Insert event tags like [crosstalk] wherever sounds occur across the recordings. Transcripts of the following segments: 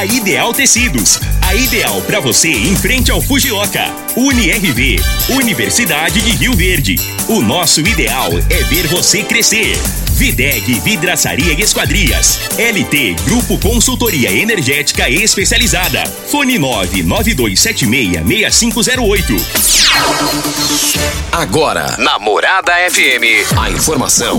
A Ideal Tecidos. A ideal para você em frente ao Fujioka. UniRV. Universidade de Rio Verde. O nosso ideal é ver você crescer. Videg Vidraçaria e Esquadrias. LT Grupo Consultoria Energética Especializada. Fone 992766508. Agora, na Morada FM, a informação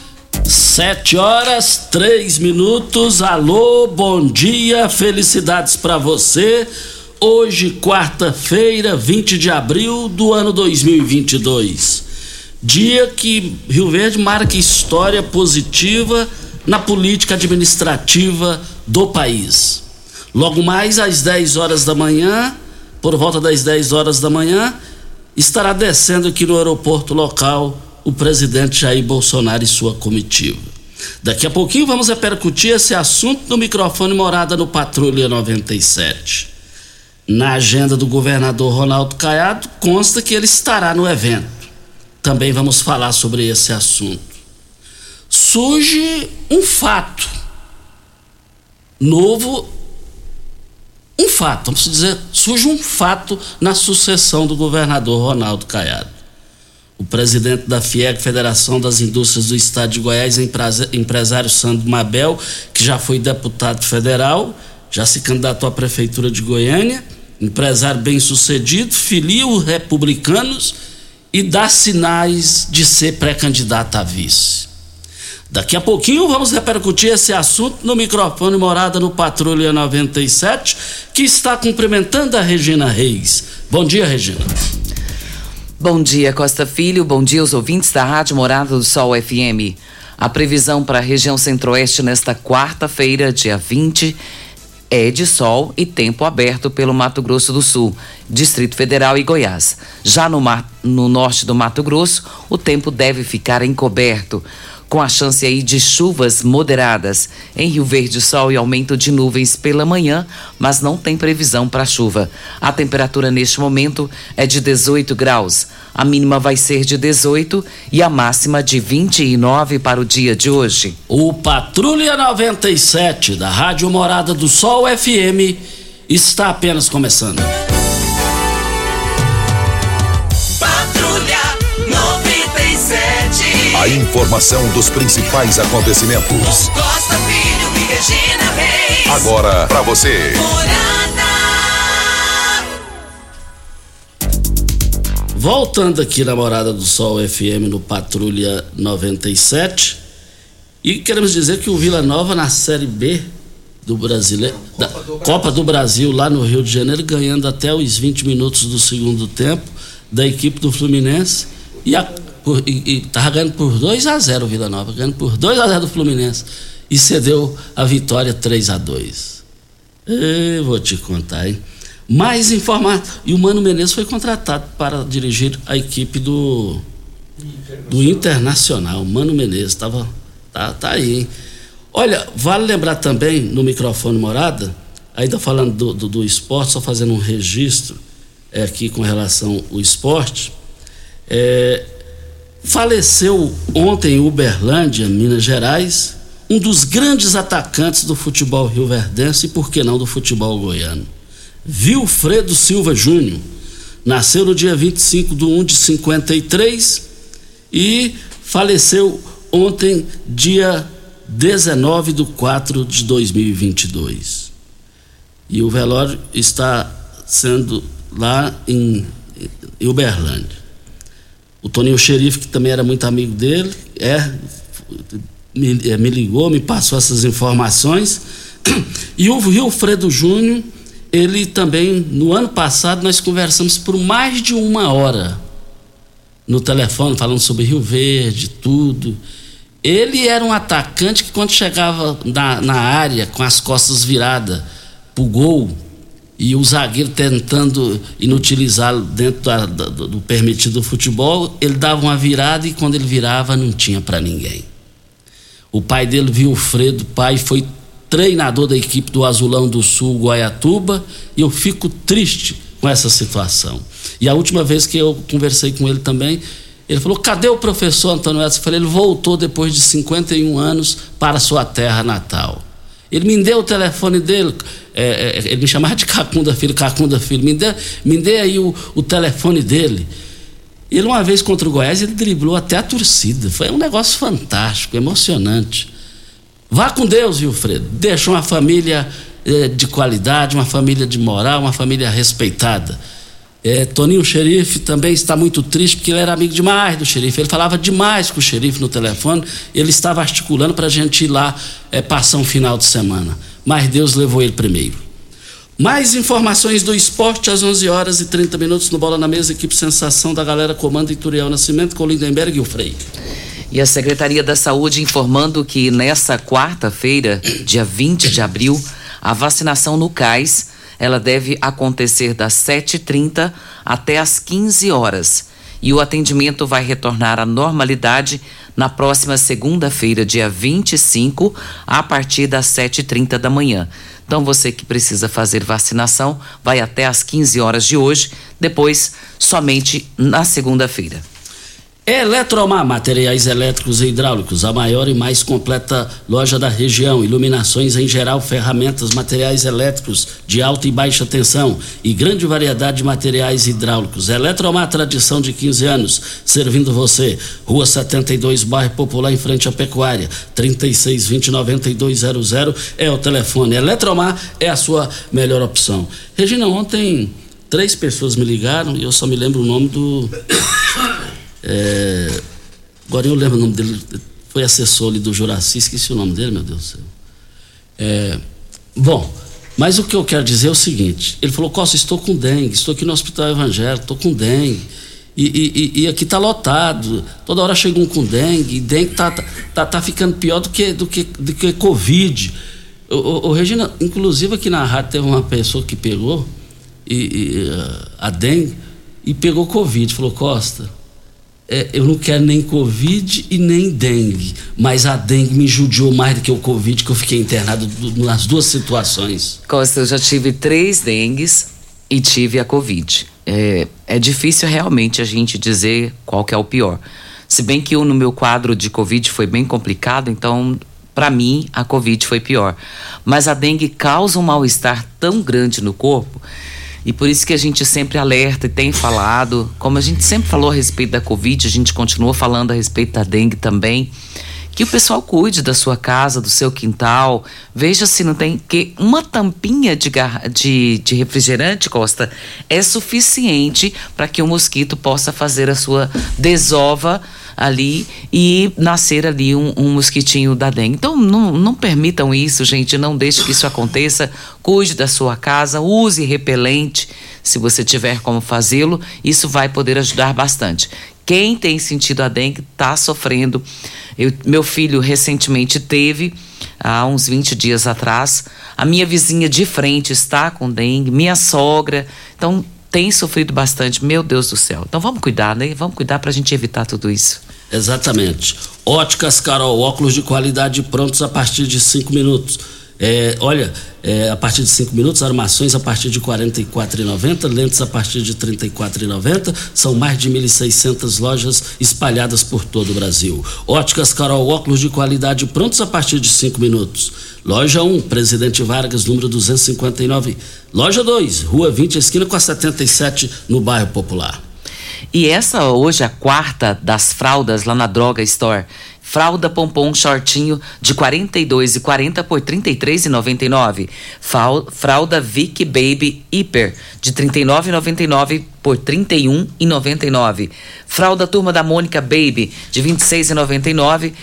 Sete horas, três minutos. Alô, bom dia, felicidades para você. Hoje, quarta-feira, 20 de abril do ano 2022. Dia que Rio Verde marca história positiva na política administrativa do país. Logo mais às 10 horas da manhã, por volta das 10 horas da manhã, estará descendo aqui no aeroporto local o presidente Jair Bolsonaro e sua comitiva. Daqui a pouquinho vamos repercutir esse assunto no microfone Morada no Patrulha 97. Na agenda do governador Ronaldo Caiado consta que ele estará no evento. Também vamos falar sobre esse assunto. Surge um fato novo, um fato, vamos dizer, surge um fato na sucessão do governador Ronaldo Caiado. O presidente da FIEG, Federação das Indústrias do Estado de Goiás, empresário Sandro Mabel, que já foi deputado federal, já se candidatou à prefeitura de Goiânia, empresário bem-sucedido, filia os republicanos e dá sinais de ser pré-candidato a vice. Daqui a pouquinho vamos repercutir esse assunto no microfone Morada no Patrulha 97, que está cumprimentando a Regina Reis. Bom dia, Regina. Bom dia, Costa Filho. Bom dia aos ouvintes da Rádio Morada do Sol FM. A previsão para a região centro-oeste nesta quarta-feira, dia 20, é de sol e tempo aberto pelo Mato Grosso do Sul, Distrito Federal e Goiás. Já no, mar, no norte do Mato Grosso, o tempo deve ficar encoberto com a chance aí de chuvas moderadas. Em Rio Verde, sol e aumento de nuvens pela manhã, mas não tem previsão para chuva. A temperatura neste momento é de 18 graus. A mínima vai ser de 18 e a máxima de 29 para o dia de hoje. O Patrulha 97 da Rádio Morada do Sol FM está apenas começando. A informação dos principais acontecimentos. Costa Filho e Regina Reis. Agora para você. Voltando aqui na Morada do Sol FM no Patrulha 97. E queremos dizer que o Vila Nova na Série B do Brasileiro, da Copa do Brasil lá no Rio de Janeiro, ganhando até os 20 minutos do segundo tempo da equipe do Fluminense. E a por, e, tava ganhando por 2 a 0 o Vila Nova, ganhando por 2 a 0 do Fluminense e cedeu a vitória 3 a 2. Eu vou te contar, hein? Mais informado. E o Mano Menezes foi contratado para dirigir a equipe do do Internacional. Mano Menezes estava tá, tá aí, hein? Olha, vale lembrar também no microfone morada, ainda falando do, do, do esporte, só fazendo um registro é, aqui com relação ao esporte. É, Faleceu ontem em Uberlândia, Minas Gerais, um dos grandes atacantes do futebol rioverdense e, por que não, do futebol goiano. Vilfredo Silva Júnior. nasceu no dia 25 de 1 de 53 e faleceu ontem, dia 19 de 4 de 2022. E o velório está sendo lá em, Uberlândia. O Toninho Xerife, que também era muito amigo dele, é, me, é, me ligou, me passou essas informações. E o Wilfredo Júnior, ele também, no ano passado, nós conversamos por mais de uma hora no telefone, falando sobre Rio Verde, tudo. Ele era um atacante que, quando chegava na, na área, com as costas viradas para o gol, e o zagueiro tentando inutilizá-lo dentro da, da, do permitido do futebol, ele dava uma virada e quando ele virava não tinha para ninguém. O pai dele, Wilfredo, pai, foi treinador da equipe do Azulão do Sul, Guaiatuba, e eu fico triste com essa situação. E a última vez que eu conversei com ele também, ele falou: cadê o professor Antônio Edson? Eu falei: ele voltou depois de 51 anos para sua terra natal. Ele me deu o telefone dele, é, é, ele me chamava de Cacunda Filho, Cacunda Filho, me dê, me dê aí o, o telefone dele. Ele, uma vez contra o Goiás, ele driblou até a torcida. Foi um negócio fantástico, emocionante. Vá com Deus, Wilfredo. Deixa uma família é, de qualidade, uma família de moral, uma família respeitada. É, Toninho Xerife também está muito triste porque ele era amigo demais do xerife. Ele falava demais com o xerife no telefone. Ele estava articulando para a gente ir lá passar um final de semana. Mas Deus levou ele primeiro. Mais informações do esporte às 11 horas e 30 minutos no Bola na Mesa, equipe Sensação da galera comando Ituriel Nascimento com Lindenberg e o Frei. E a Secretaria da Saúde informando que nessa quarta-feira, dia 20 de abril, a vacinação no CAIS ela deve acontecer das 7h30 até as 15 horas. E o atendimento vai retornar à normalidade na próxima segunda-feira, dia 25, a partir das 7h30 da manhã. Então, você que precisa fazer vacinação, vai até às 15 horas de hoje, depois somente na segunda-feira. Eletromar, materiais elétricos e hidráulicos, a maior e mais completa loja da região. Iluminações em geral, ferramentas, materiais elétricos de alta e baixa tensão e grande variedade de materiais hidráulicos. Eletromar, tradição de 15 anos, servindo você. Rua 72, bairro Popular, em frente à Pecuária. 3620-9200 é o telefone. Eletromar é a sua melhor opção. Regina, ontem três pessoas me ligaram e eu só me lembro o nome do. É, agora eu lembro o nome dele, foi assessor ali do Juraci, esqueci o nome dele, meu Deus do céu. É, bom, mas o que eu quero dizer é o seguinte: ele falou, Costa, estou com dengue, estou aqui no Hospital Evangélico, estou com dengue. E, e, e aqui está lotado, toda hora chega um com dengue, e dengue está tá, tá, tá ficando pior do que, do que, do que Covid. O, o, Regina, inclusive aqui na rádio teve uma pessoa que pegou e, e, a dengue e pegou Covid. Falou, Costa, é, eu não quero nem Covid e nem dengue, mas a dengue me judiou mais do que o Covid, que eu fiquei internado nas duas situações. Costa, eu já tive três dengues e tive a Covid. É, é difícil realmente a gente dizer qual que é o pior. Se bem que eu, no meu quadro de Covid foi bem complicado, então para mim a Covid foi pior. Mas a dengue causa um mal-estar tão grande no corpo e por isso que a gente sempre alerta e tem falado, como a gente sempre falou a respeito da Covid, a gente continua falando a respeito da dengue também. Que o pessoal cuide da sua casa, do seu quintal. Veja se não tem. que uma tampinha de, de, de refrigerante, Costa, é suficiente para que o mosquito possa fazer a sua desova ali e nascer ali um, um mosquitinho da dengue. Então não, não permitam isso, gente, não deixe que isso aconteça. Cuide da sua casa, use repelente se você tiver como fazê-lo, isso vai poder ajudar bastante. Quem tem sentido a dengue está sofrendo. Eu, meu filho recentemente teve, há uns 20 dias atrás. A minha vizinha de frente está com dengue, minha sogra. Então, tem sofrido bastante, meu Deus do céu. Então vamos cuidar, né? Vamos cuidar para a gente evitar tudo isso. Exatamente. Óticas Carol, óculos de qualidade prontos a partir de cinco minutos. É, olha, é, a partir de 5 minutos, armações a partir de R$ 44,90, lentes a partir de R$ 34,90. São mais de 1.600 lojas espalhadas por todo o Brasil. Óticas Carol, óculos de qualidade prontos a partir de 5 minutos. Loja 1, Presidente Vargas, número 259. Loja 2, Rua 20, esquina com a 77, no bairro Popular. E essa hoje, a quarta das fraldas lá na Droga Store. Fralda pompom shortinho de 42,40 por 33,99. Fralda Vic Baby Hiper de 39,99 por R$ 31,99. Fralda Turma da Mônica Baby de R$ 26,99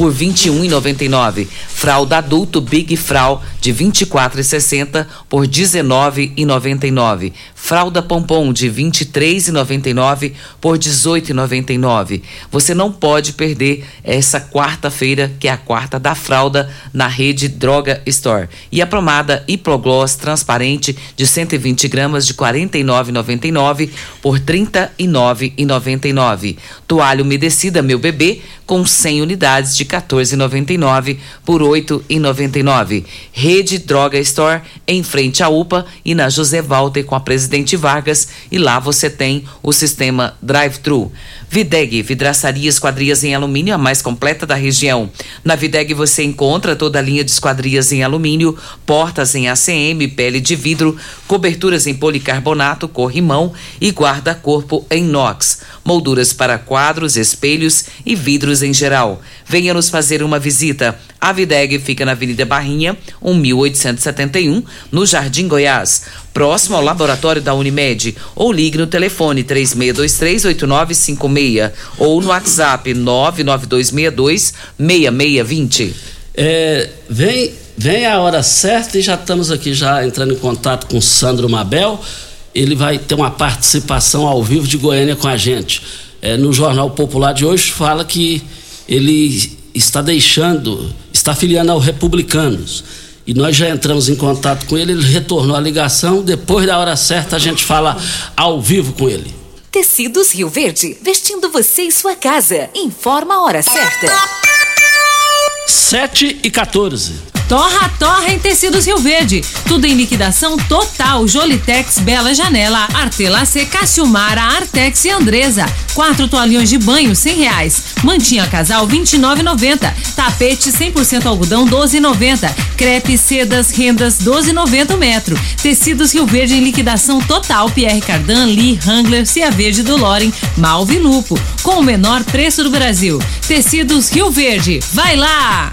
por R$ 21,99. Fralda adulto Big Frau de R$ 24,60 por R$ 19,99. Fralda Pompom de R$ 23,99 por R$ 18,99. Você não pode perder essa quarta-feira, que é a quarta da fralda, na rede Droga Store. E a pomada Hiplogloss transparente de 120 gramas de R$ 49,99 por R$ 39,99. Toalha umedecida Meu Bebê com 100 unidades de 14,99 por 8,99. Rede Droga Store em frente à UPA e na José Walter com a Presidente Vargas e lá você tem o sistema Drive-Thru. Videg, vidraçaria esquadrias em alumínio, a mais completa da região. Na Videg você encontra toda a linha de esquadrias em alumínio, portas em ACM, pele de vidro, coberturas em policarbonato, corrimão e guarda-corpo em inox, molduras para quadros, espelhos e vidros em geral. Venha nos fazer uma visita. A Videg fica na Avenida Barrinha, 1871, no Jardim Goiás, próximo ao laboratório da Unimed, ou ligue no telefone 36238956 ou no WhatsApp 992626620. É, vem, vem a hora certa e já estamos aqui já entrando em contato com Sandro Mabel. Ele vai ter uma participação ao vivo de Goiânia com a gente. É, no Jornal Popular de hoje fala que ele está deixando, está filiando ao Republicanos. E nós já entramos em contato com ele, ele retornou a ligação. Depois da hora certa, a gente fala ao vivo com ele. Tecidos Rio Verde, vestindo você e sua casa. Informa a hora certa. 7 e 14. Torra, torra em tecidos Rio Verde. Tudo em liquidação total. Jolitex, Bela Janela, Artelacê, Cassiumara, Artex e Andresa. Quatro toalhões de banho, cem reais. Mantinha casal, vinte e. Tapete 100% algodão, doze. Crepe, sedas, rendas, doze noventa metro. Tecidos Rio Verde em liquidação total. Pierre Cardan, Lee, Hangler, Cia Verde do Loren, Malve Lupo. Com o menor preço do Brasil. Tecidos Rio Verde. Vai lá!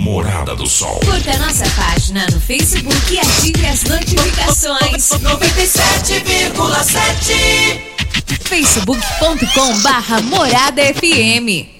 Morada do Sol. Curta nossa página no Facebook e ative as notificações. 97,7 facebook.com barra Morada FM.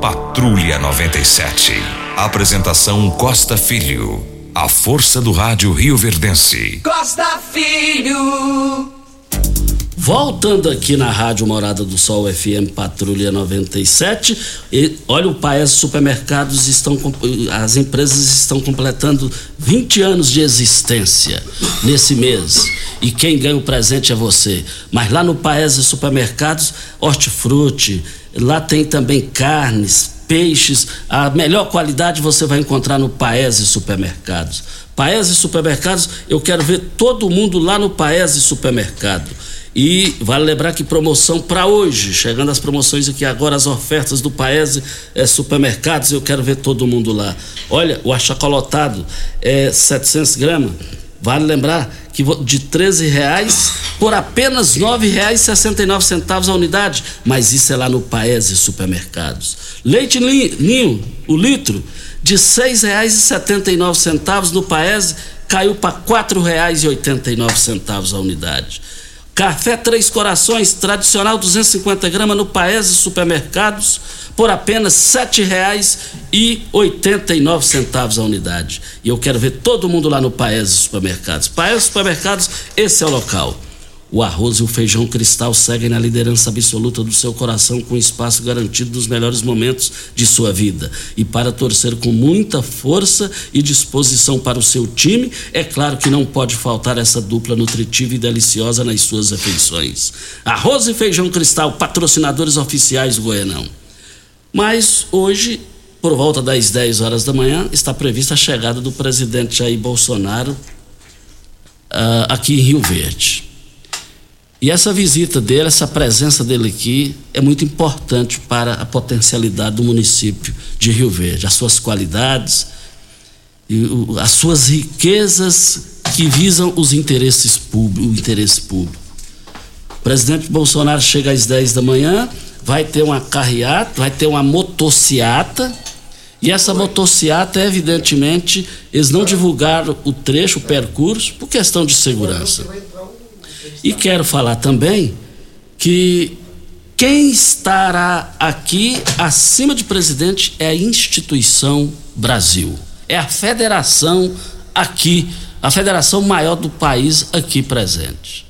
Patrulha 97. Apresentação Costa Filho. A força do rádio Rio Verdense. Costa Filho. Voltando aqui na Rádio Morada do Sol FM Patrulha 97, e, olha o Paes Supermercados estão as empresas estão completando 20 anos de existência nesse mês. E quem ganha o presente é você. Mas lá no Paes Supermercados, hortifruti, lá tem também carnes, peixes, a melhor qualidade você vai encontrar no Paese Supermercados. Paese Supermercados, eu quero ver todo mundo lá no Paese Supermercado. E vale lembrar que promoção para hoje, chegando as promoções aqui agora, as ofertas do Paese é, Supermercados, eu quero ver todo mundo lá. Olha, o achacolotado é 700 gramas, vale lembrar que de 13 reais por apenas R$ 9,69 a unidade, mas isso é lá no Paese Supermercados. Leite ninho, o litro, de R$ 6,79 no Paese, caiu para R$ 4,89 a unidade. Café Três Corações, tradicional 250 gramas no Paese Supermercados, por apenas nove centavos a unidade. E eu quero ver todo mundo lá no Paese Supermercados. Paese Supermercados, esse é o local. O arroz e o feijão cristal seguem na liderança absoluta do seu coração, com espaço garantido dos melhores momentos de sua vida. E para torcer com muita força e disposição para o seu time, é claro que não pode faltar essa dupla nutritiva e deliciosa nas suas refeições. Arroz e feijão cristal, patrocinadores oficiais do Goianão. Mas hoje, por volta das 10 horas da manhã, está prevista a chegada do presidente Jair Bolsonaro uh, aqui em Rio Verde. E essa visita dele, essa presença dele aqui, é muito importante para a potencialidade do município de Rio Verde, as suas qualidades, as suas riquezas que visam os interesses públicos, o interesse público. O presidente Bolsonaro chega às 10 da manhã, vai ter uma carreata, vai ter uma motociata, e essa motociata, evidentemente, eles não divulgaram o trecho, o percurso, por questão de segurança. E quero falar também que quem estará aqui acima de presidente é a instituição Brasil. É a federação aqui, a federação maior do país aqui presente.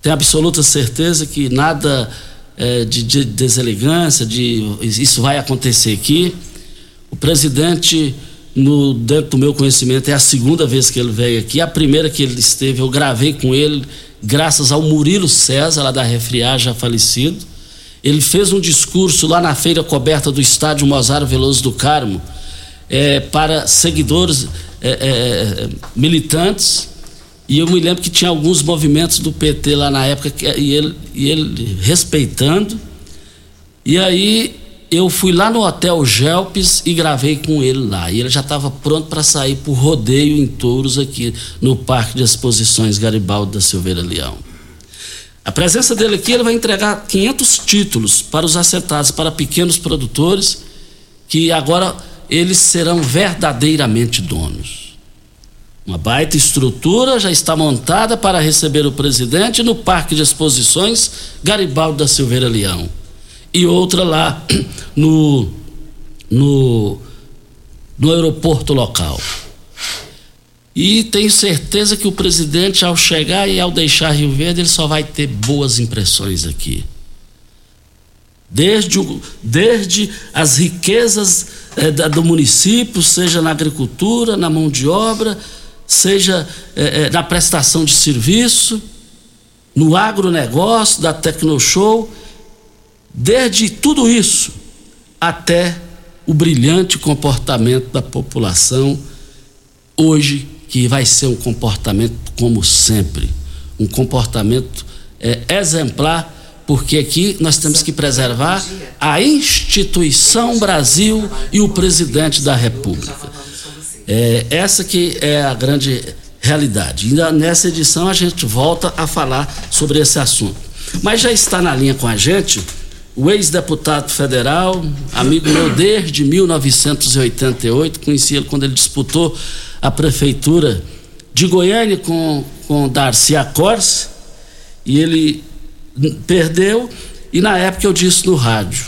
Tenho absoluta certeza que nada é, de, de deselegância, de isso vai acontecer aqui. O presidente, no, dentro do meu conhecimento, é a segunda vez que ele veio aqui. A primeira que ele esteve, eu gravei com ele graças ao Murilo César, lá da Refriar, já falecido. Ele fez um discurso lá na feira coberta do estádio Mozart Veloso do Carmo é, para seguidores é, é, militantes. E eu me lembro que tinha alguns movimentos do PT lá na época que, e, ele, e ele respeitando. E aí eu fui lá no Hotel Gelpes e gravei com ele lá. E ele já estava pronto para sair por rodeio em touros aqui no Parque de Exposições Garibaldi da Silveira Leão. A presença dele aqui, ele vai entregar 500 títulos para os acertados, para pequenos produtores, que agora eles serão verdadeiramente donos. Uma baita estrutura já está montada para receber o presidente no Parque de Exposições Garibaldi da Silveira Leão e outra lá [clears throat] no, no, no aeroporto local. E tenho certeza que o presidente, ao chegar e ao deixar Rio Verde, ele só vai ter boas impressões aqui. Desde, o, desde as riquezas eh, da, do município, seja na agricultura, na mão de obra, seja eh, eh, na prestação de serviço, no agronegócio, da Tecnoshow, Desde tudo isso até o brilhante comportamento da população hoje que vai ser um comportamento como sempre, um comportamento é, exemplar, porque aqui nós temos que preservar a instituição Brasil e o presidente da República. É, essa que é a grande realidade. Ainda nessa edição a gente volta a falar sobre esse assunto. Mas já está na linha com a gente o ex-deputado federal, amigo meu desde 1988, conheci ele quando ele disputou a prefeitura de Goiânia com, com Darcy Acorce, e ele perdeu, e na época eu disse no rádio,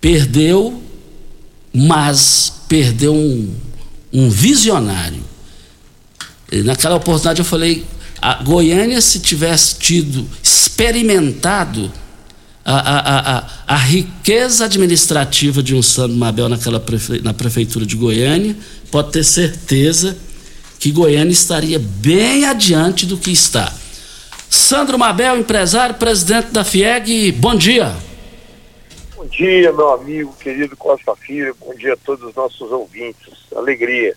perdeu, mas perdeu um, um visionário. E naquela oportunidade eu falei, a Goiânia se tivesse tido experimentado a, a, a, a riqueza administrativa de um Sandro Mabel naquela prefe, na prefeitura de Goiânia, pode ter certeza que Goiânia estaria bem adiante do que está. Sandro Mabel, empresário, presidente da FIEG, bom dia. Bom dia, meu amigo querido Costa Filho, bom dia a todos os nossos ouvintes, alegria.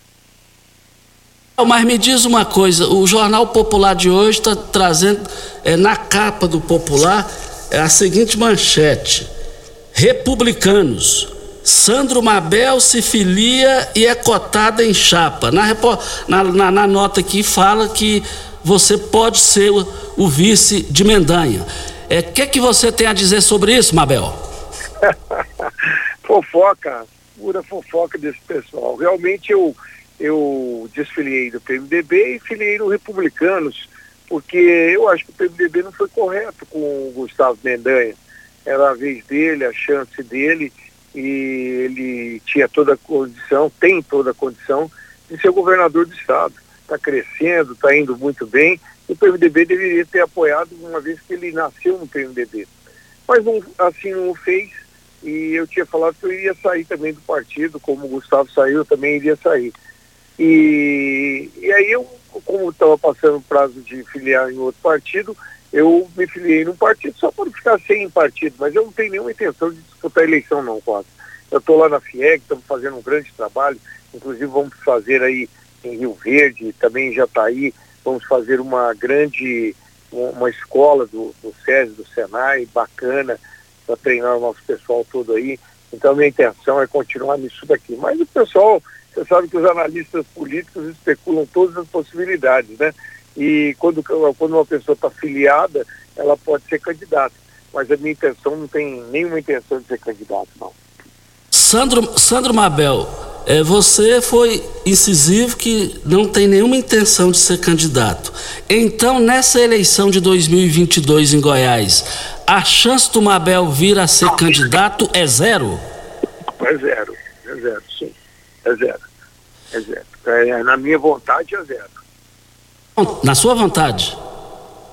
Mas me diz uma coisa, o Jornal Popular de hoje está trazendo é, na capa do Popular é a seguinte manchete: Republicanos. Sandro Mabel se filia e é cotada em chapa. Na, na, na, nota aqui fala que você pode ser o, o vice de Mendanha. O é, que, que você tem a dizer sobre isso, Mabel? [laughs] fofoca, pura fofoca desse pessoal. Realmente eu, eu desfiliei do PMDB e filiei no Republicanos porque eu acho que o PMDB não foi correto com o Gustavo Mendanha. Era a vez dele, a chance dele, e ele tinha toda a condição, tem toda a condição de ser governador do estado. Está crescendo, está indo muito bem, e o PMDB deveria ter apoiado, uma vez que ele nasceu no PMDB. Mas não, assim não o fez, e eu tinha falado que eu iria sair também do partido, como o Gustavo saiu, eu também iria sair. E, e aí eu como estava passando o prazo de filiar em outro partido, eu me filiei num partido só para ficar sem partido, mas eu não tenho nenhuma intenção de disputar a eleição não, quase. Eu estou lá na FIEG, estamos fazendo um grande trabalho, inclusive vamos fazer aí em Rio Verde, também já está aí, vamos fazer uma grande, uma escola do, do SESI, do Senai, bacana, para treinar o nosso pessoal todo aí. Então minha intenção é continuar nisso daqui. Mas o pessoal você sabe que os analistas políticos especulam todas as possibilidades, né? E quando, quando uma pessoa está filiada, ela pode ser candidata. Mas a minha intenção não tem nenhuma intenção de ser candidato, não. Sandro, Sandro Mabel, é, você foi incisivo que não tem nenhuma intenção de ser candidato. Então, nessa eleição de 2022 em Goiás, a chance do Mabel vir a ser candidato é zero? É zero, é zero, sim. É zero. É zero. É, na minha vontade é zero. Na sua vontade?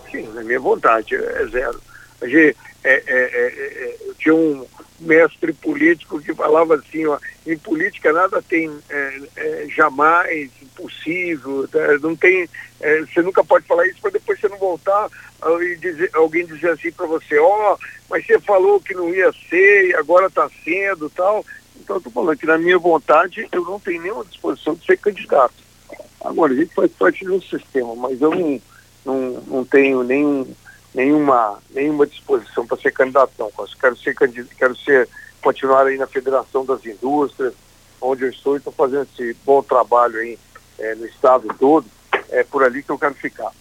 Sim, na minha vontade é zero. É, é, é, eu tinha um mestre político que falava assim, ó, em política nada tem jamais impossível, tá? não tem, você nunca pode falar isso para depois você não voltar e dizer, alguém dizer assim para você, ó, oh, mas você falou que não ia ser e agora está sendo tal. Então, eu estou falando que na minha vontade eu não tenho nenhuma disposição de ser candidato. Agora, a gente faz parte de um sistema, mas eu não, não, não tenho nenhum, nenhuma, nenhuma disposição para ser candidato, não. Quero ser quero ser, continuar aí na Federação das Indústrias, onde eu estou e estou fazendo esse bom trabalho aí é, no estado todo. É por ali que eu quero ficar.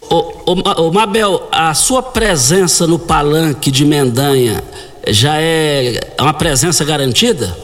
Ô, ô, ô, Mabel, a sua presença no palanque de Mendanha já é uma presença garantida?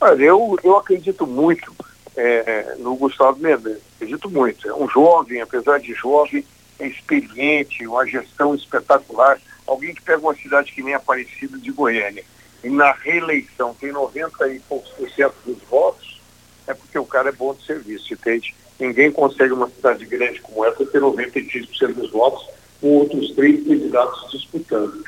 Olha, eu, eu acredito muito é, no Gustavo Mendes, acredito muito. É um jovem, apesar de jovem, é experiente, uma gestão espetacular. Alguém que pega uma cidade que nem Aparecida de Goiânia e na reeleição tem 90 e poucos por cento dos votos, é porque o cara é bom de serviço, entende? Ninguém consegue uma cidade grande como essa ter 96% dos votos com outros três candidatos disputando.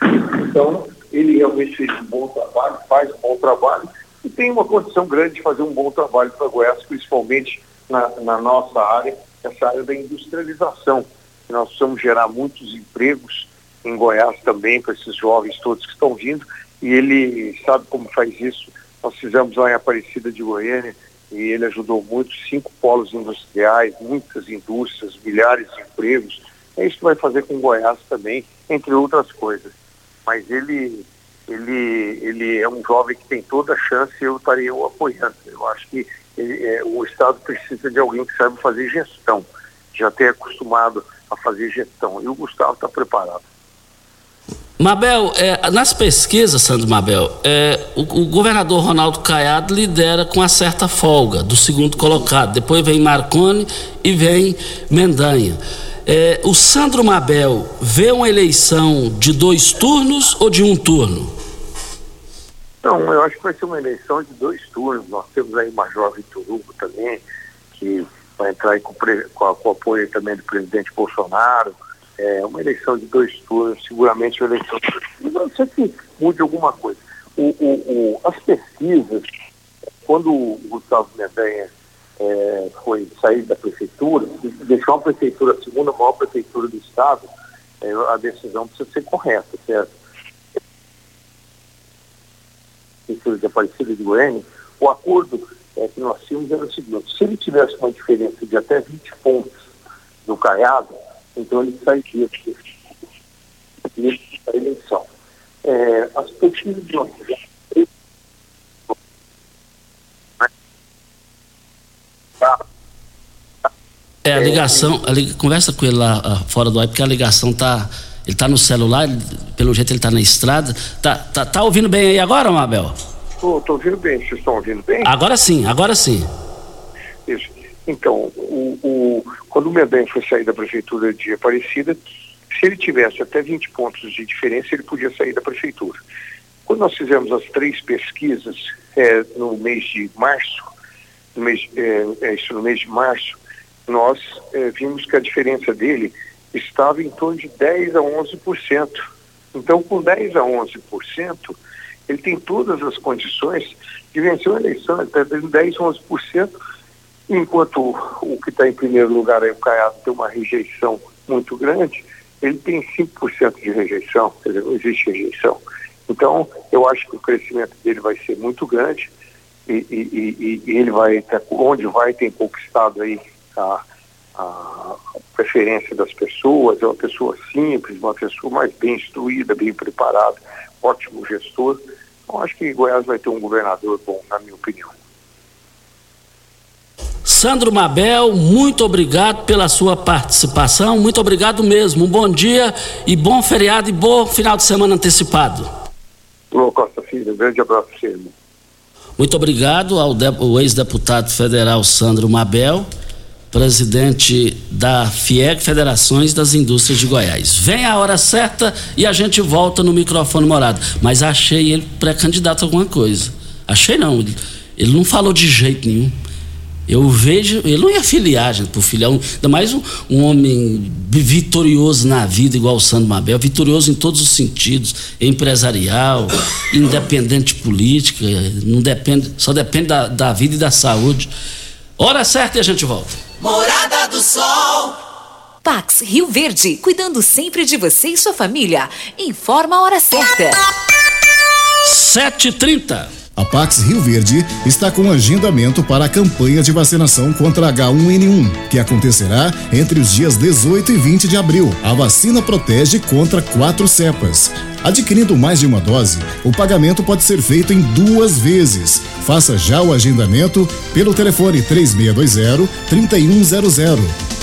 Então, ele realmente fez um bom trabalho, faz um bom trabalho e tem uma condição grande de fazer um bom trabalho para Goiás, principalmente na, na nossa área, essa área da industrialização. Nós precisamos gerar muitos empregos em Goiás também para esses jovens todos que estão vindo e ele sabe como faz isso. Nós fizemos lá em Aparecida de Goiânia e ele ajudou muito, cinco polos industriais, muitas indústrias, milhares de empregos. É isso que vai fazer com Goiás também, entre outras coisas. Mas ele, ele, ele é um jovem que tem toda a chance e eu estaria o apoiando. Eu acho que ele, é, o Estado precisa de alguém que saiba fazer gestão, já tenha acostumado a fazer gestão. E o Gustavo está preparado. Mabel, é, nas pesquisas, Sandro Mabel, é, o, o, governador Ronaldo Caiado lidera com uma certa folga do segundo colocado. Depois vem Marconi e vem Mendanha. É, o Sandro Mabel vê uma eleição de dois turnos ou de um turno? Não, eu acho que vai ser uma eleição de dois turnos. Nós temos aí Major Vitor Hugo também, que vai entrar com, com, com apoio também do presidente Bolsonaro é, uma eleição de dois turnos, seguramente uma eleição de não sei que mude alguma coisa. O, o, o, as pesquisas, quando o Gustavo Mendanha é, foi sair da prefeitura, deixou a prefeitura, a segunda maior prefeitura do estado, é, a decisão precisa ser correta, certo? Prefeitura de Aparecida de Goiânia, o acordo é, que nós tínhamos era o seguinte, se ele tivesse uma diferença de até 20 pontos do Caiado, então ele sairia da eleição. É, as pesquisas de ontem. É, a ligação, a conversa com ele lá uh, fora do ar, porque a ligação tá. Ele tá no celular, ele, pelo jeito ele tá na estrada. Tá, tá, tá ouvindo bem aí agora, Mabel? Tô, tô ouvindo bem, vocês estão ouvindo bem? Agora sim, agora sim. Isso. Então, o, o, quando o Medem foi sair da prefeitura de Aparecida, se ele tivesse até 20 pontos de diferença, ele podia sair da prefeitura. Quando nós fizemos as três pesquisas é, no mês de março, no mês, é, é isso no mês de março, nós é, vimos que a diferença dele estava em torno de 10 a 11%. Então, com 10 a 11%, ele tem todas as condições de vencer uma eleição, ele está tendo 10 a 11%, Enquanto o que está em primeiro lugar aí, o Caiado, tem uma rejeição muito grande, ele tem 5% de rejeição, quer dizer, não existe rejeição. Então, eu acho que o crescimento dele vai ser muito grande e, e, e, e ele vai, onde vai, tem conquistado aí a, a preferência das pessoas, é uma pessoa simples, uma pessoa mais bem instruída, bem preparada, ótimo gestor. Eu acho que Goiás vai ter um governador bom, na minha opinião. Sandro Mabel, muito obrigado pela sua participação, muito obrigado mesmo. Um bom dia e bom feriado e bom final de semana antecipado. Ô Costa Filho, um grande abraço para você, Muito obrigado ao ex-deputado federal Sandro Mabel, presidente da FIEG, Federações das Indústrias de Goiás. Vem a hora certa e a gente volta no microfone morado. Mas achei ele pré-candidato a alguma coisa. Achei não, ele, não falou de jeito nenhum. Eu vejo, ele não ia filiar, gente, por filiar, ainda mais um, um, homem vitorioso na vida, igual o Sandro Mabel, vitorioso em todos os sentidos, empresarial, [coughs] independente política, não depende, só depende da, da vida e da saúde. Hora certa e a gente volta. Morada do Sol. Pax Rio Verde, cuidando sempre de você e sua família. Informa a hora certa. 7h30. A Pax Rio Verde está com agendamento para a campanha de vacinação contra H1N1, que acontecerá entre os dias 18 e 20 de abril. A vacina protege contra quatro cepas. Adquirindo mais de uma dose, o pagamento pode ser feito em duas vezes. Faça já o agendamento pelo telefone 3620 3100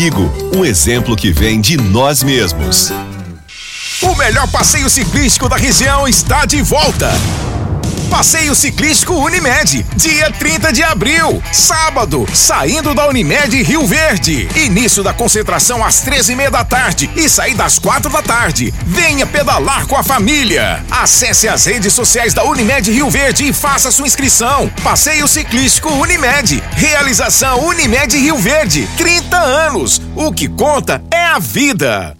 Comigo, um exemplo que vem de nós mesmos. O melhor passeio ciclístico da região está de volta. Passeio Ciclístico Unimed, dia 30 de abril, sábado, saindo da Unimed Rio Verde. Início da concentração às 13 e meia da tarde e saída às quatro da tarde. Venha pedalar com a família. Acesse as redes sociais da Unimed Rio Verde e faça sua inscrição. Passeio Ciclístico Unimed. Realização Unimed Rio Verde. 30 anos. O que conta é a vida.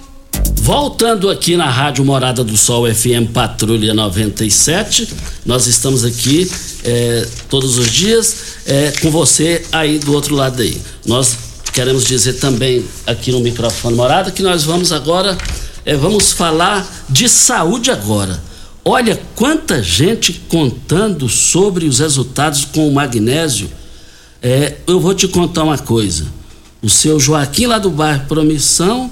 Voltando aqui na Rádio Morada do Sol FM Patrulha 97, nós estamos aqui é, todos os dias é, com você aí do outro lado aí. Nós queremos dizer também aqui no microfone Morada que nós vamos agora, é, vamos falar de saúde agora. Olha quanta gente contando sobre os resultados com o magnésio. Eu vou te contar uma coisa. O seu Joaquim lá do bairro Promissão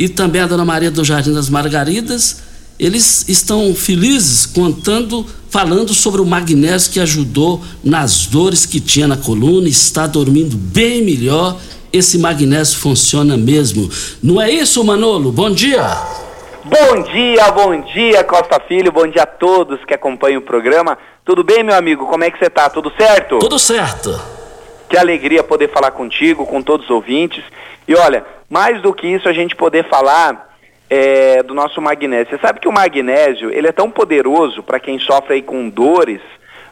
e também a Dona Maria do Jardim das Margaridas, eles estão felizes contando, falando sobre o magnésio que ajudou nas dores que tinha na coluna, está dormindo bem melhor. Esse magnésio funciona mesmo. Não é isso, Manolo? Bom dia. Bom dia, bom dia, Costa Filho, bom dia a todos que acompanham o programa. Tudo bem, meu amigo? Como é que você tá? Tudo certo? Tudo certo. Que alegria poder falar contigo, com todos os ouvintes. E olha, mais do que isso, a gente poder falar é, do nosso magnésio. Você sabe que o magnésio ele é tão poderoso para quem sofre aí com dores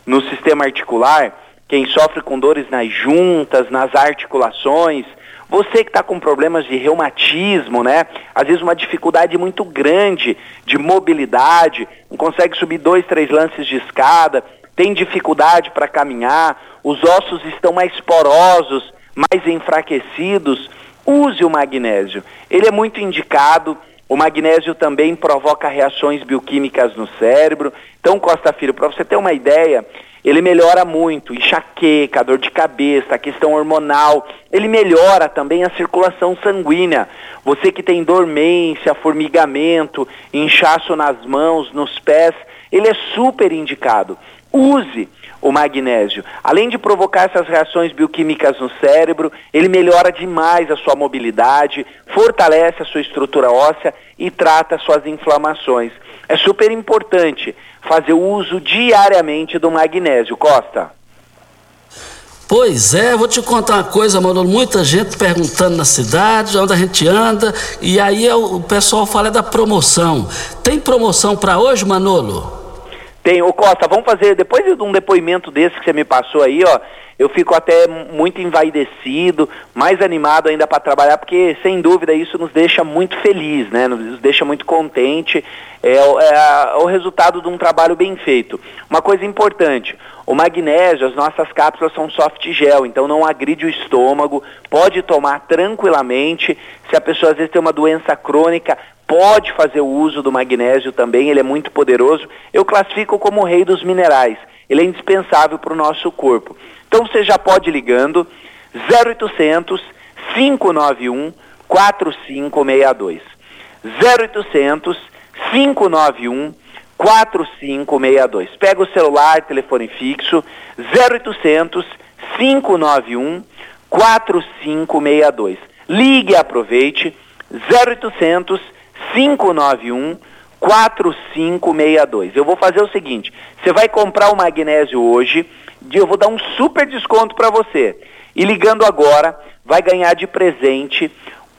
no sistema articular, quem sofre com dores nas juntas, nas articulações, você que está com problemas de reumatismo, né? Às vezes uma dificuldade muito grande de mobilidade, não consegue subir dois, três lances de escada, tem dificuldade para caminhar, os ossos estão mais porosos, mais enfraquecidos use o magnésio. Ele é muito indicado. O magnésio também provoca reações bioquímicas no cérebro. Então, Costa Filho, para você ter uma ideia, ele melhora muito enxaqueca, dor de cabeça, questão hormonal. Ele melhora também a circulação sanguínea. Você que tem dormência, formigamento, inchaço nas mãos, nos pés, ele é super indicado. Use o magnésio. Além de provocar essas reações bioquímicas no cérebro, ele melhora demais a sua mobilidade, fortalece a sua estrutura óssea e trata suas inflamações. É super importante fazer o uso diariamente do magnésio, Costa. Pois é, vou te contar uma coisa, Manolo. Muita gente perguntando na cidade, onde a gente anda, e aí o pessoal fala da promoção. Tem promoção para hoje, Manolo? Tem, ô Costa, vamos fazer, depois de um depoimento desse que você me passou aí, ó, eu fico até muito envaidecido, mais animado ainda para trabalhar, porque sem dúvida isso nos deixa muito feliz, né? Nos deixa muito contente, é, é, é o resultado de um trabalho bem feito. Uma coisa importante, o magnésio, as nossas cápsulas são soft gel, então não agride o estômago, pode tomar tranquilamente. Se a pessoa às vezes tem uma doença crônica, pode fazer o uso do magnésio também, ele é muito poderoso. Eu classifico como o rei dos minerais. Ele é indispensável para o nosso corpo. Então você já pode ligando 0800 591 4562. 0800 591 4562. Pega o celular, telefone fixo 0800 591 4562. Ligue e aproveite 0800 591 4562. Eu vou fazer o seguinte: você vai comprar o magnésio hoje, eu vou dar um super desconto para você. E ligando agora, vai ganhar de presente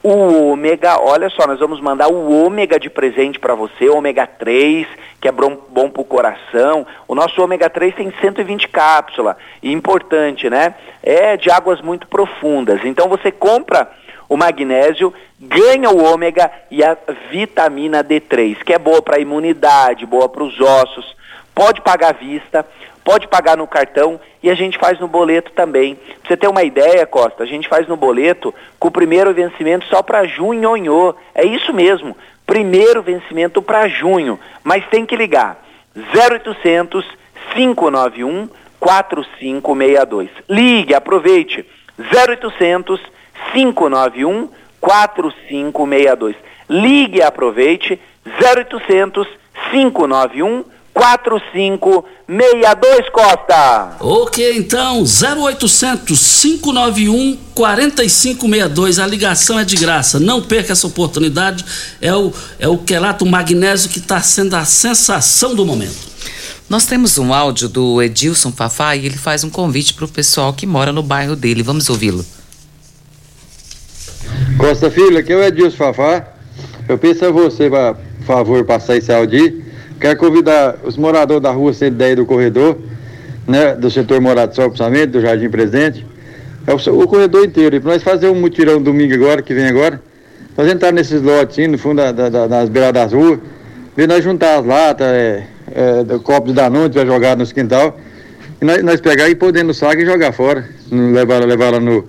o ômega, olha só, nós vamos mandar o ômega de presente para você, ômega 3, que é bom, bom para o coração. O nosso ômega 3 tem 120 cápsulas, e importante, né? É de águas muito profundas. Então você compra o magnésio, ganha o ômega e a vitamina D3, que é boa para a imunidade, boa para os ossos. Pode pagar à vista, pode pagar no cartão e a gente faz no boleto também. Pra você ter uma ideia, Costa, a gente faz no boleto com o primeiro vencimento só para junho. É isso mesmo, primeiro vencimento para junho, mas tem que ligar 0800 591 4562. Ligue, aproveite 0800 591 4562. Ligue e aproveite 0800 591 4562 Costa. Ok, então 0800 591 4562. A ligação é de graça. Não perca essa oportunidade. É o é o quelato magnésio que está sendo a sensação do momento. Nós temos um áudio do Edilson Fafá e ele faz um convite para o pessoal que mora no bairro dele. Vamos ouvi-lo. Costa Filho, aqui é o Edilson Fafá. Eu peço a você, por favor, passar esse áudio. Quero convidar os moradores da rua 110 do corredor, né, do setor Morado Sol Pensamento, do Jardim Presidente, é o, o corredor inteiro. E para nós fazer um mutirão domingo agora, que vem agora, nós entrar nesses lotes, no fundo da, da, da, das beiradas das ruas, ver nós juntar as latas, é, é, do copo de Danone, vai jogar nos quintal, e nós, nós pegar e pôr dentro do saco e jogar fora, levar, levar lá no,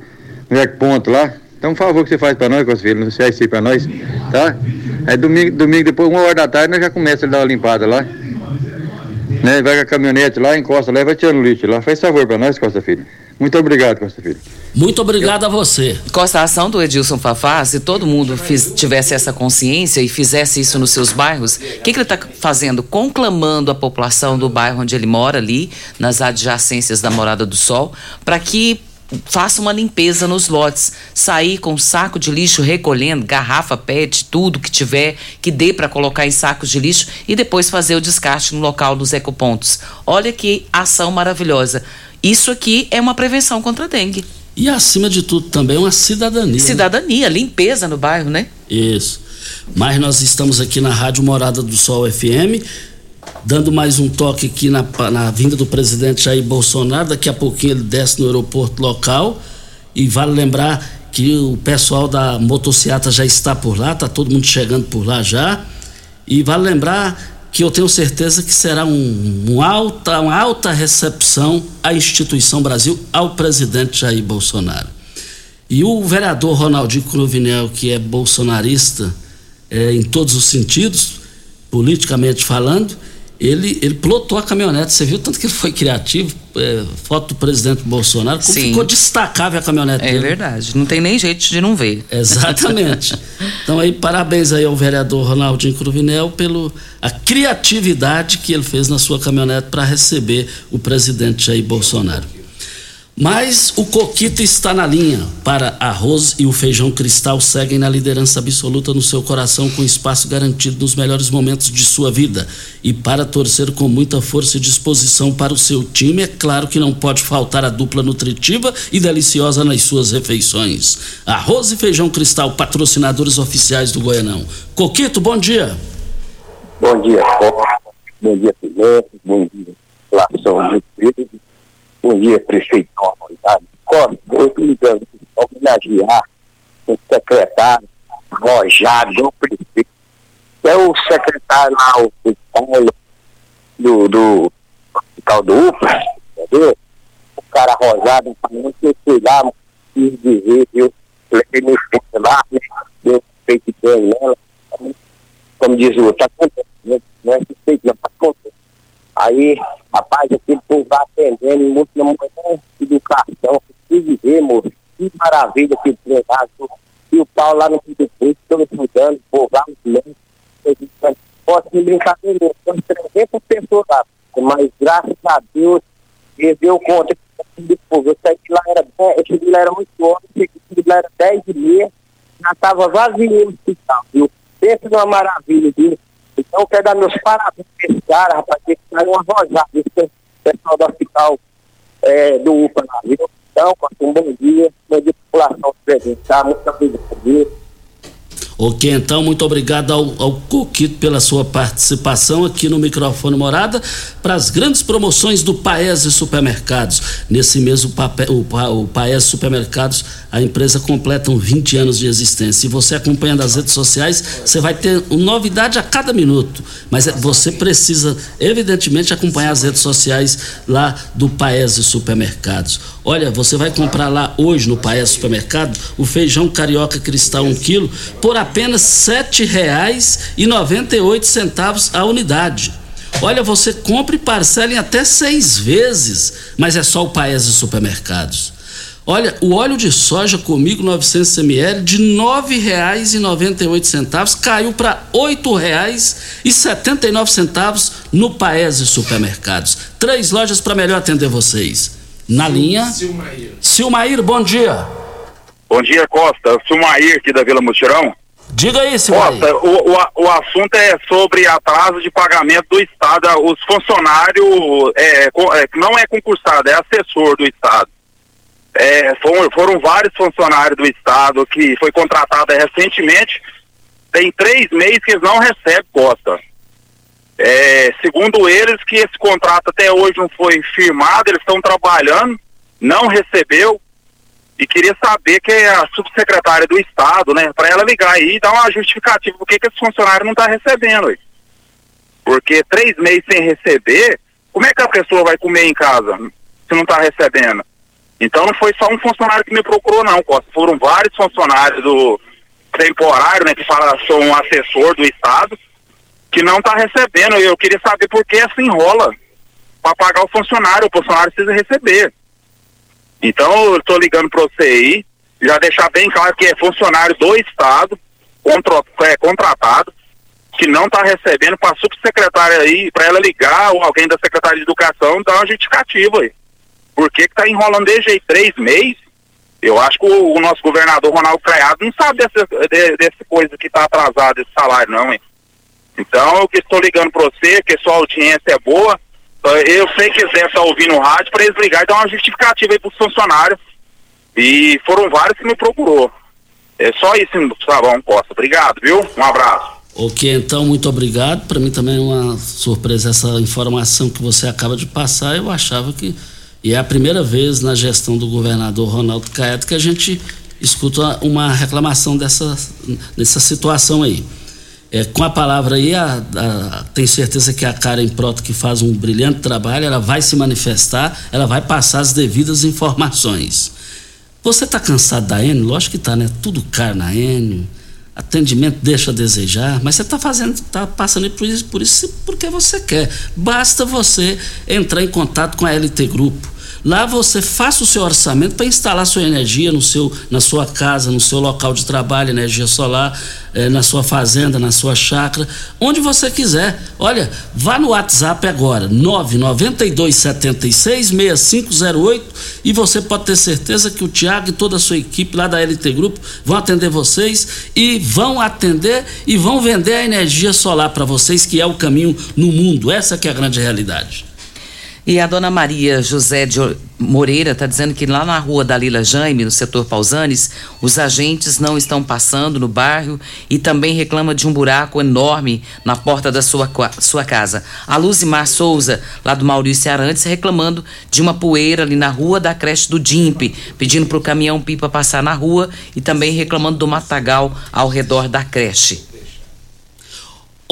no ponto lá, então, um favor que você faz para nós, Conselho, não sei se para nós, tá? Aí domingo, domingo, depois, uma hora da tarde, nós já começa a dar uma limpada lá. Né? Vai com a caminhonete lá, encosta lá e vai tirando lixo lá. Faz favor para nós, Costa Filho. Muito obrigado, Costa Filho. Muito obrigado Eu, a você. Costa, a ação do Edilson Fafá, se todo mundo fiz, tivesse essa consciência e fizesse isso nos seus bairros, o que, que ele está fazendo? Conclamando a população do bairro onde ele mora ali, nas adjacências da Morada do Sol, para que faça uma limpeza nos lotes, sair com saco de lixo recolhendo, garrafa, PET, tudo que tiver que dê para colocar em sacos de lixo e depois fazer o descarte no local dos ecopontos. Olha que ação maravilhosa. Isso aqui é uma prevenção contra a dengue. E acima de tudo também uma cidadania. Né? Cidadania, né? limpeza no bairro, né? Isso. Mas nós estamos aqui na Rádio Morada do Sol FM dando mais um toque aqui na, na vinda do presidente Jair Bolsonaro. Daqui a pouquinho ele desce no aeroporto local. E vale lembrar que o pessoal da motocicleta já está por lá, está todo mundo chegando por lá já. E vale lembrar que eu tenho certeza que será um, um alta, uma alta recepção à instituição Brasil, ao presidente Jair Bolsonaro. E o vereador Ronaldinho Cruvinel, que é bolsonarista é, em todos os sentidos, politicamente falando, ele, ele plotou a caminhonete. Você viu tanto que ele foi criativo? É, foto do presidente Bolsonaro, como Sim. ficou destacável a caminhonete É dele. verdade, não tem nem jeito de não ver. [laughs] Exatamente. então aí, parabéns aí ao vereador Ronaldinho Cruvinel pelo a criatividade que ele fez na sua caminhonete para receber o presidente Jair Bolsonaro. Mas o Coquito está na linha. Para arroz e o feijão cristal seguem na liderança absoluta no seu coração, com espaço garantido nos melhores momentos de sua vida. E para torcer com muita força e disposição para o seu time, é claro que não pode faltar a dupla nutritiva e deliciosa nas suas refeições. Arroz e feijão cristal, patrocinadores oficiais do Goianão. Coquito, bom dia. Bom dia, Bom dia, Felipe. Bom dia, Bom dia, prefeito da autoridade. Eu estou ligando homenagear o secretário Rojado, o prefeito, é o secretário lá, o Paulo, do, do hospital do UPA, entendeu? O cara que eu fui lá, quis dizer, eu levei meu filho lá, deu feito bem nela, como diz o outro, tá contente, né? não é suspeito, não, tá contente. Aí, rapaz, aquele povo vai atendendo, muito na manhã, educação, que ver, moço, que maravilha que empregado. E o pau lá no Pinto Preto, todo estudando, o povo lá no silêncio. Posso me brincadeira, são 300 pessoas lá, mas graças a Deus, ele deu conta do povo. Eu saí de lá, era, eu cheguei lá, era muito forte, cheguei lá, era 10 e meia, já estava vazio o hospital, viu? Pensa numa maravilha, viu? Então quero dar meus parabéns pra esse cara, rapaz, que tá uma rosada, esse pessoal do hospital é, do UPA lá, viu? Então, um bom dia, bom dia população presente, tá? Muito obrigado. Ok, então, muito obrigado ao, ao Coquito pela sua participação aqui no microfone Morada para as grandes promoções do Paese Supermercados. Nesse mês, o, papel, o, o Paese Supermercados, a empresa completa 20 anos de existência. E você acompanhando as redes sociais, você vai ter novidade a cada minuto. Mas é, você precisa, evidentemente, acompanhar as redes sociais lá do Paese Supermercados. Olha, você vai comprar lá hoje no Paese Supermercado o feijão carioca cristal 1 um quilo por apenas oito centavos a unidade. Olha, você compra e parcela em até seis vezes, mas é só o Paese Supermercados. Olha, o óleo de soja comigo 900 ml de nove reais e noventa e oito centavos caiu para oito reais e setenta e nove centavos no Paese Supermercados. Três lojas para melhor atender vocês. Na linha. Silmair. Silmair, bom dia. Bom dia, Costa. Silmair aqui da Vila Mutirão. Diga aí, Silmair. Costa, o, o, o assunto é sobre atraso de pagamento do Estado. Os funcionários, é, é, não é concursado, é assessor do Estado. É, foram, foram vários funcionários do Estado que foi contratado recentemente. Tem três meses que eles não recebem, Costa. É, segundo eles, que esse contrato até hoje não foi firmado, eles estão trabalhando, não recebeu e queria saber que a subsecretária do Estado, né, para ela ligar aí e dar uma justificativa por que esse funcionário não está recebendo. Porque três meses sem receber, como é que a pessoa vai comer em casa se não está recebendo? Então não foi só um funcionário que me procurou, não, Costa. Foram vários funcionários do temporário, né, que fala sou um assessor do Estado, que não está recebendo. Eu queria saber por que essa enrola para pagar o funcionário. O funcionário precisa receber. Então, eu estou ligando para você aí, já deixar bem claro que é funcionário do Estado, contra, é, contratado, que não está recebendo para a subsecretária aí, para ela ligar, ou alguém da Secretaria de Educação, dar uma justificativa aí. Por que está enrolando desde aí três meses? Eu acho que o, o nosso governador Ronaldo Caiado não sabe dessa, de, dessa coisa que está atrasado, esse salário, não, hein? Então, eu que estou ligando para você, que sua audiência é boa, eu sei que Zé está ouvindo o rádio para eles ligar e dar uma justificativa aí para os funcionários. E foram vários que me procurou. É só isso, tá bom, Costa. Obrigado, viu? Um abraço. Ok, então, muito obrigado. Para mim também é uma surpresa essa informação que você acaba de passar. Eu achava que. E é a primeira vez na gestão do governador Ronaldo Caeto que a gente escuta uma reclamação dessa, dessa situação aí. É, com a palavra aí, a, a, tenho certeza que a Karen Proto, que faz um brilhante trabalho, ela vai se manifestar, ela vai passar as devidas informações. Você está cansado da N? Lógico que está, né? Tudo caro na N, atendimento deixa a desejar, mas você está fazendo, está passando por isso, por isso porque você quer. Basta você entrar em contato com a LT Grupo. Lá você faça o seu orçamento para instalar sua energia no seu, na sua casa, no seu local de trabalho, energia solar, eh, na sua fazenda, na sua chácara, onde você quiser. Olha, vá no WhatsApp agora, 992766508 e você pode ter certeza que o Tiago e toda a sua equipe lá da LT Grupo vão atender vocês e vão atender e vão vender a energia solar para vocês, que é o caminho no mundo. Essa que é a grande realidade. E a dona Maria José de Moreira está dizendo que lá na rua da Lila Jaime, no setor Pausanes, os agentes não estão passando no bairro e também reclama de um buraco enorme na porta da sua, sua casa. A Luzimar Souza, lá do Maurício Arantes, reclamando de uma poeira ali na rua da creche do DIMP, pedindo para o caminhão pipa passar na rua e também reclamando do matagal ao redor da creche.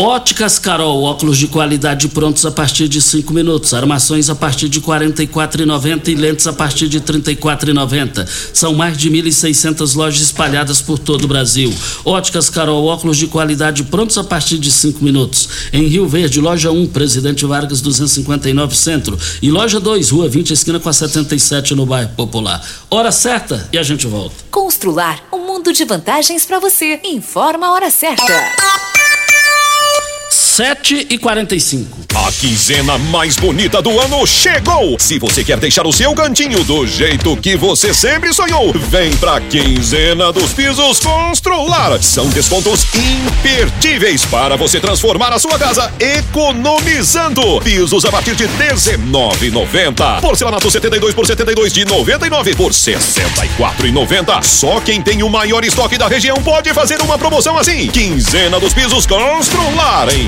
Óticas Carol, óculos de qualidade prontos a partir de 5 minutos, armações a partir de R$ 44,90 e lentes a partir de R$ 34,90. São mais de 1.600 lojas espalhadas por todo o Brasil. Óticas Carol, óculos de qualidade prontos a partir de 5 minutos. Em Rio Verde, loja 1, Presidente Vargas 259 Centro e loja 2, Rua 20, esquina com a 77 no bairro Popular. Hora certa e a gente volta. Constrular um mundo de vantagens para você. Informa a hora certa. 7 e 45. A quinzena mais bonita do ano chegou! Se você quer deixar o seu cantinho do jeito que você sempre sonhou, vem pra quinzena dos pisos Constrular. São descontos imperdíveis para você transformar a sua casa economizando. Pisos a partir de R$19,90. Porcelanato 72 por 72 de 99 por 64,90. Só quem tem o maior estoque da região pode fazer uma promoção assim. Quinzena dos pisos Constrular em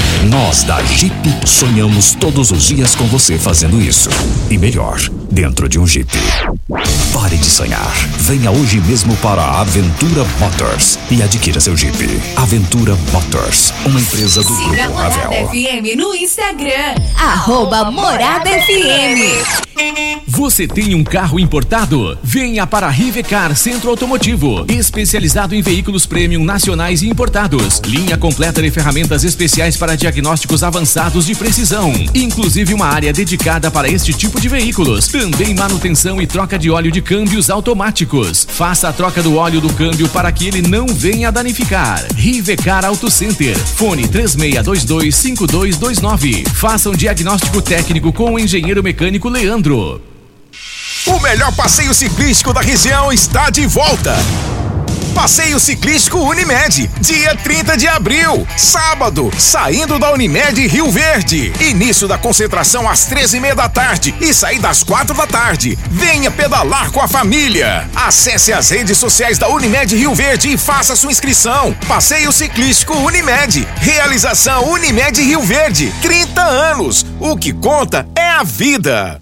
Nós da Jeep sonhamos todos os dias com você fazendo isso. E melhor, dentro de um Jeep. Pare de sonhar. Venha hoje mesmo para a Aventura Motors e adquira seu Jeep. Aventura Motors, uma empresa do Siga Grupo Morada Ravel. FM no Instagram. Arroba Morada FM. Você tem um carro importado? Venha para a Rivecar Centro Automotivo, especializado em veículos premium nacionais e importados. Linha completa de ferramentas especiais para diagnósticos avançados de precisão, inclusive uma área dedicada para este tipo de veículos. Também manutenção e troca de óleo de câmbios automáticos. Faça a troca do óleo do câmbio para que ele não venha danificar. Rivecar Auto Center. Fone 36225229. Faça um diagnóstico técnico com o engenheiro mecânico Leandro. O melhor passeio ciclístico da região está de volta. Passeio Ciclístico Unimed, dia 30 de abril, sábado, saindo da Unimed Rio Verde. Início da concentração às 13h30 da tarde e saída às 4 da tarde. Venha pedalar com a família. Acesse as redes sociais da Unimed Rio Verde e faça sua inscrição. Passeio Ciclístico Unimed. Realização Unimed Rio Verde. 30 anos. O que conta é a vida.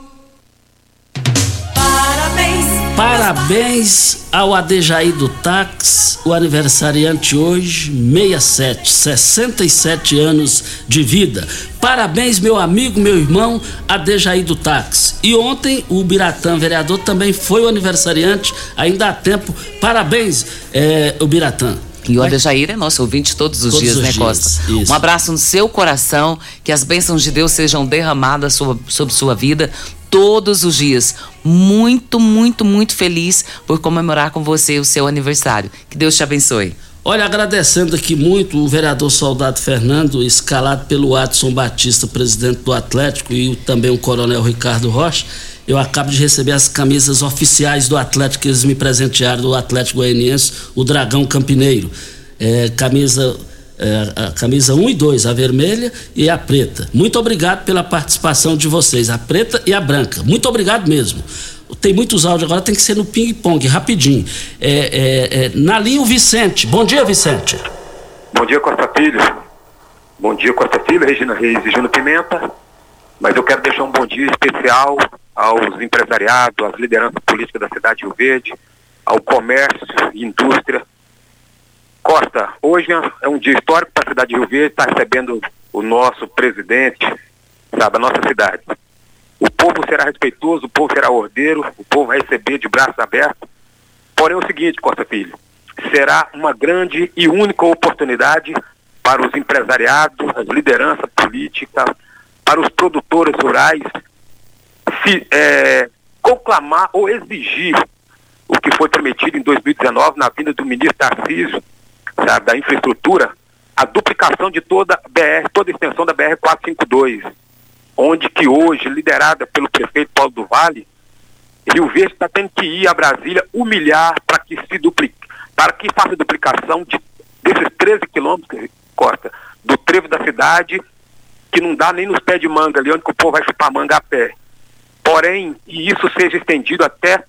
Parabéns. Parabéns ao Adejaí do Táxi, o aniversariante hoje, 67, 67 anos de vida. Parabéns, meu amigo, meu irmão, Adejaí do Táxi. E ontem o Biratã, vereador, também foi o aniversariante, ainda há tempo. Parabéns, é, o Biratã. E o Adejair é nosso ouvinte todos os Todos dias, os né, dias, Costa? isso. Um abraço no seu coração, que as bênçãos de Deus sejam derramadas sua- sobre sua vida todos os dias. Muito, muito, muito feliz por comemorar com você o seu aniversário. Que Deus te abençoe. Olha, agradecendo aqui muito o vereador Soldado Fernando, escalado pelo Adson Batista, presidente do Atlético, e também o coronel Ricardo Rocha. Eu acabo de receber as camisas oficiais do Atlético que eles me presentearam, do Atlético Goianiense, o Dragão Campineiro. É, camisa, é, a camisa 1 e 2, a vermelha e a preta. Muito obrigado pela participação de vocês, a preta e a branca. Muito obrigado mesmo. Tem muitos áudios agora, tem que ser no ping-pong, rapidinho. É, é, é, na linha o Vicente. Bom dia, Vicente. Bom dia, Costa Filho. Bom dia, Costa Filho, Regina Reis e Júnior Pimenta. Mas eu quero deixar um bom dia especial aos empresariados, às lideranças políticas da cidade de Rio Verde, ao comércio e indústria. Costa, hoje é um dia histórico para a cidade de Rio Verde, está recebendo o nosso presidente, sabe, a nossa cidade. O povo será respeitoso, o povo será ordeiro, o povo vai receber de braços abertos. Porém é o seguinte, Costa Filho, será uma grande e única oportunidade para os empresariados, as lideranças políticas, para os produtores rurais se é, conclamar ou exigir o que foi prometido em 2019 na vinda do ministro Tarcísio, sabe, da infraestrutura, a duplicação de toda a BR, toda a extensão da BR 452, onde que hoje, liderada pelo prefeito Paulo do Vale, Rio Verde está tendo que ir a Brasília humilhar para que se duplique, para que faça duplicação de, desses 13 quilômetros, Costa, do trevo da cidade, que não dá nem nos pés de manga ali, onde o povo vai chupar manga a pé. Porém, e isso seja estendido até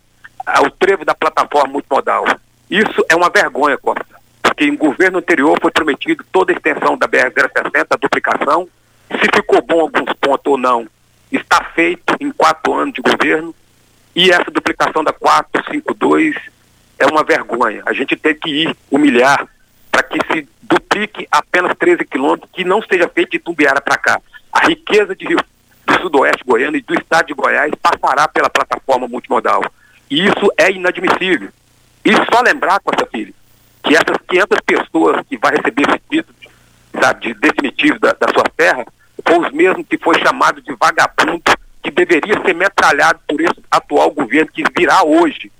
ao trevo da plataforma multimodal. Isso é uma vergonha, Costa, porque em governo anterior foi prometido toda a extensão da BR-060, a duplicação. Se ficou bom alguns pontos ou não, está feito em quatro anos de governo. E essa duplicação da 452 é uma vergonha. A gente tem que ir humilhar para que se duplique apenas 13 quilômetros, que não seja feito de Tumbiara para cá. A riqueza de Rio, do sudoeste goiano e do estado de Goiás passará pela plataforma multimodal. E isso é inadmissível. E só lembrar, Costa Filho, que essas 500 pessoas que vai receber esse título sabe, de definitivo da, da sua terra, foram os mesmos que foi chamado de vagabundo, que deveria ser metralhado por esse atual governo que virá hoje,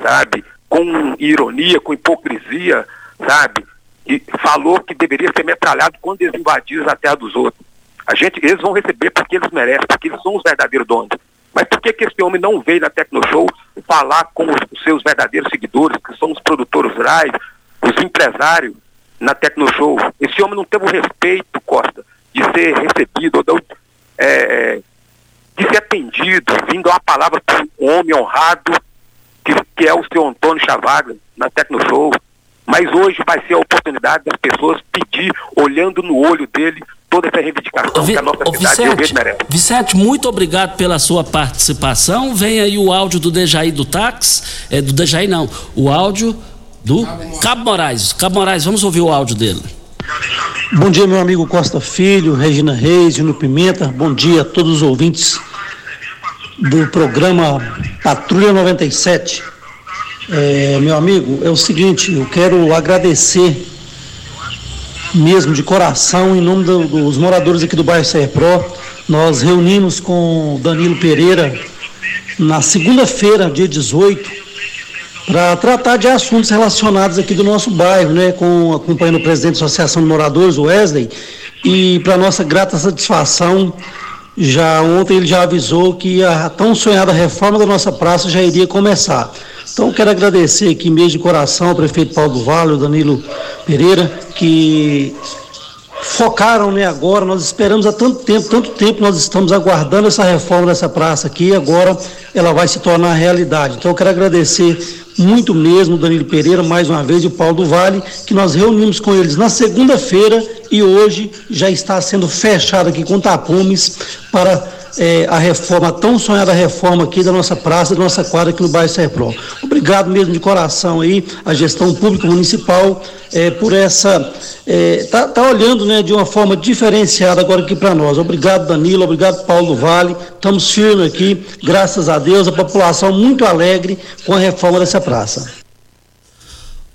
sabe, com ironia, com hipocrisia, sabe, e falou que deveria ser metralhado quando eles invadiram a terra dos outros. A gente, eles vão receber porque eles merecem, porque eles são os verdadeiros donos. Mas por que, que esse homem não veio na Tecnoshow falar com os, seus verdadeiros seguidores, que são os produtores rurais, os empresários na Tecnoshow? Esse homem não teve o respeito, Costa, de ser recebido, ou é, de ser atendido, vindo a palavra para um homem honrado, que, que é o seu Antônio Chavaga, na Tecnoshow. Mas hoje vai ser a oportunidade das pessoas pedir, olhando no olho dele, toda essa reivindicação Vi, que a nossa cidade Vicente, merece. Vicente, muito obrigado pela sua participação. Vem aí o áudio do Dejaí do Táxi, é, do Dejaí não, o áudio do Cabo Moraes. Cabo Moraes, vamos ouvir o áudio dele. Bom dia, meu amigo Costa Filho, Regina Reis, Juno Pimenta. Bom dia a todos os ouvintes do programa Patrulha 97. É, meu amigo, é o seguinte, eu quero agradecer mesmo de coração, em nome do, dos moradores aqui do bairro Serpro, nós reunimos com Danilo Pereira na segunda-feira, dia 18, para tratar de assuntos relacionados aqui do nosso bairro, né, com acompanhando o presidente da Associação de Moradores, Wesley, e para nossa grata satisfação, já ontem ele já avisou que a tão sonhada reforma da nossa praça já iria começar. Então, quero agradecer aqui mesmo de coração ao prefeito Paulo do Vale, Danilo Pereira, que focaram né, agora. Nós esperamos há tanto tempo, tanto tempo nós estamos aguardando essa reforma dessa praça aqui e agora ela vai se tornar realidade. Então, eu quero agradecer muito mesmo Danilo Pereira, mais uma vez, e o Paulo do Vale, que nós reunimos com eles na segunda-feira e hoje já está sendo fechado aqui com tapumes para é, a reforma, a tão sonhada reforma aqui da nossa praça, da nossa quadra aqui no bairro Serpro. Obrigado mesmo de coração aí, a gestão pública municipal, é, por essa. É, tá, tá olhando né, de uma forma diferenciada agora aqui para nós. Obrigado, Danilo, obrigado, Paulo Vale. Estamos firmes aqui, graças a Deus, a população muito alegre com a reforma dessa praça.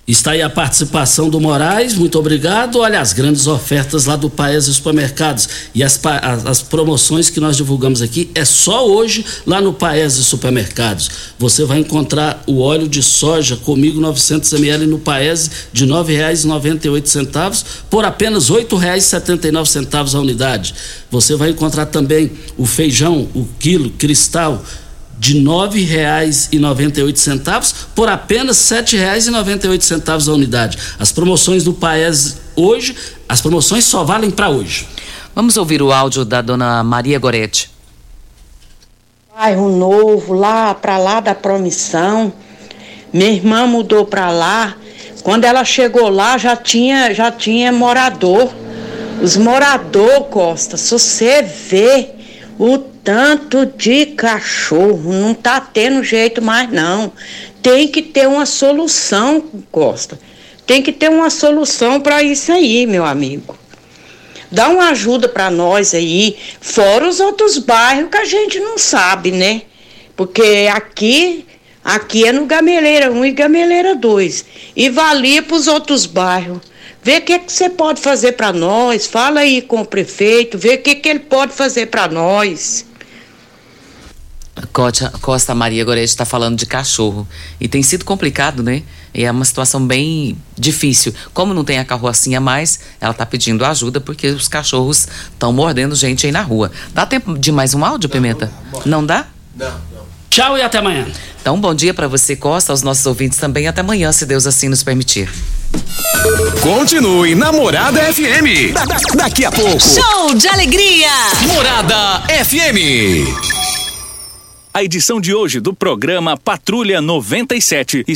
Está aí a participação do Moraes, muito obrigado. Olha as grandes ofertas lá do Paes Supermercados e as, as, as, promoções que nós divulgamos aqui é só hoje lá no Paes Supermercados. Você vai encontrar o óleo de soja comigo 900 ml no Paes de R$ 9,98 por apenas R$ 8,79 a unidade. Você vai encontrar também o feijão, o quilo cristal de R$ 9,98 por apenas R$ 7,98 a unidade. As promoções do Paes hoje, as promoções só valem para hoje. Vamos ouvir o áudio da dona Maria Goretti. Bairro Novo, lá para lá da promissão. Minha irmã mudou para lá. Quando ela chegou lá, já tinha, já tinha morador. Os morador, Costa, se você vê o tanto de cachorro, não tá tendo jeito mais não. Tem que ter uma solução, Costa. Tem que ter uma solução para isso aí, meu amigo. Dá uma ajuda para nós aí, fora os outros bairros que a gente não sabe, né? Porque aqui Aqui é no Gameleira 1 e Gameleira 2. E valia para os outros bairros. Vê o que, que você pode fazer para nós. Fala aí com o prefeito, vê o que, que ele pode fazer para nós. Costa, Costa Maria Gorete está falando de cachorro. E tem sido complicado, né? E é uma situação bem difícil. Como não tem a carrocinha mais, ela está pedindo ajuda porque os cachorros estão mordendo gente aí na rua. Dá tempo de mais um áudio, Pimenta? Não dá? Não, não. Tchau e até amanhã. Então, bom dia para você, Costa, aos nossos ouvintes também. Até amanhã, se Deus assim nos permitir. Continue Namorada FM. Da- da- daqui a pouco. Show de alegria! Morada FM. A edição de hoje do programa Patrulha 97 está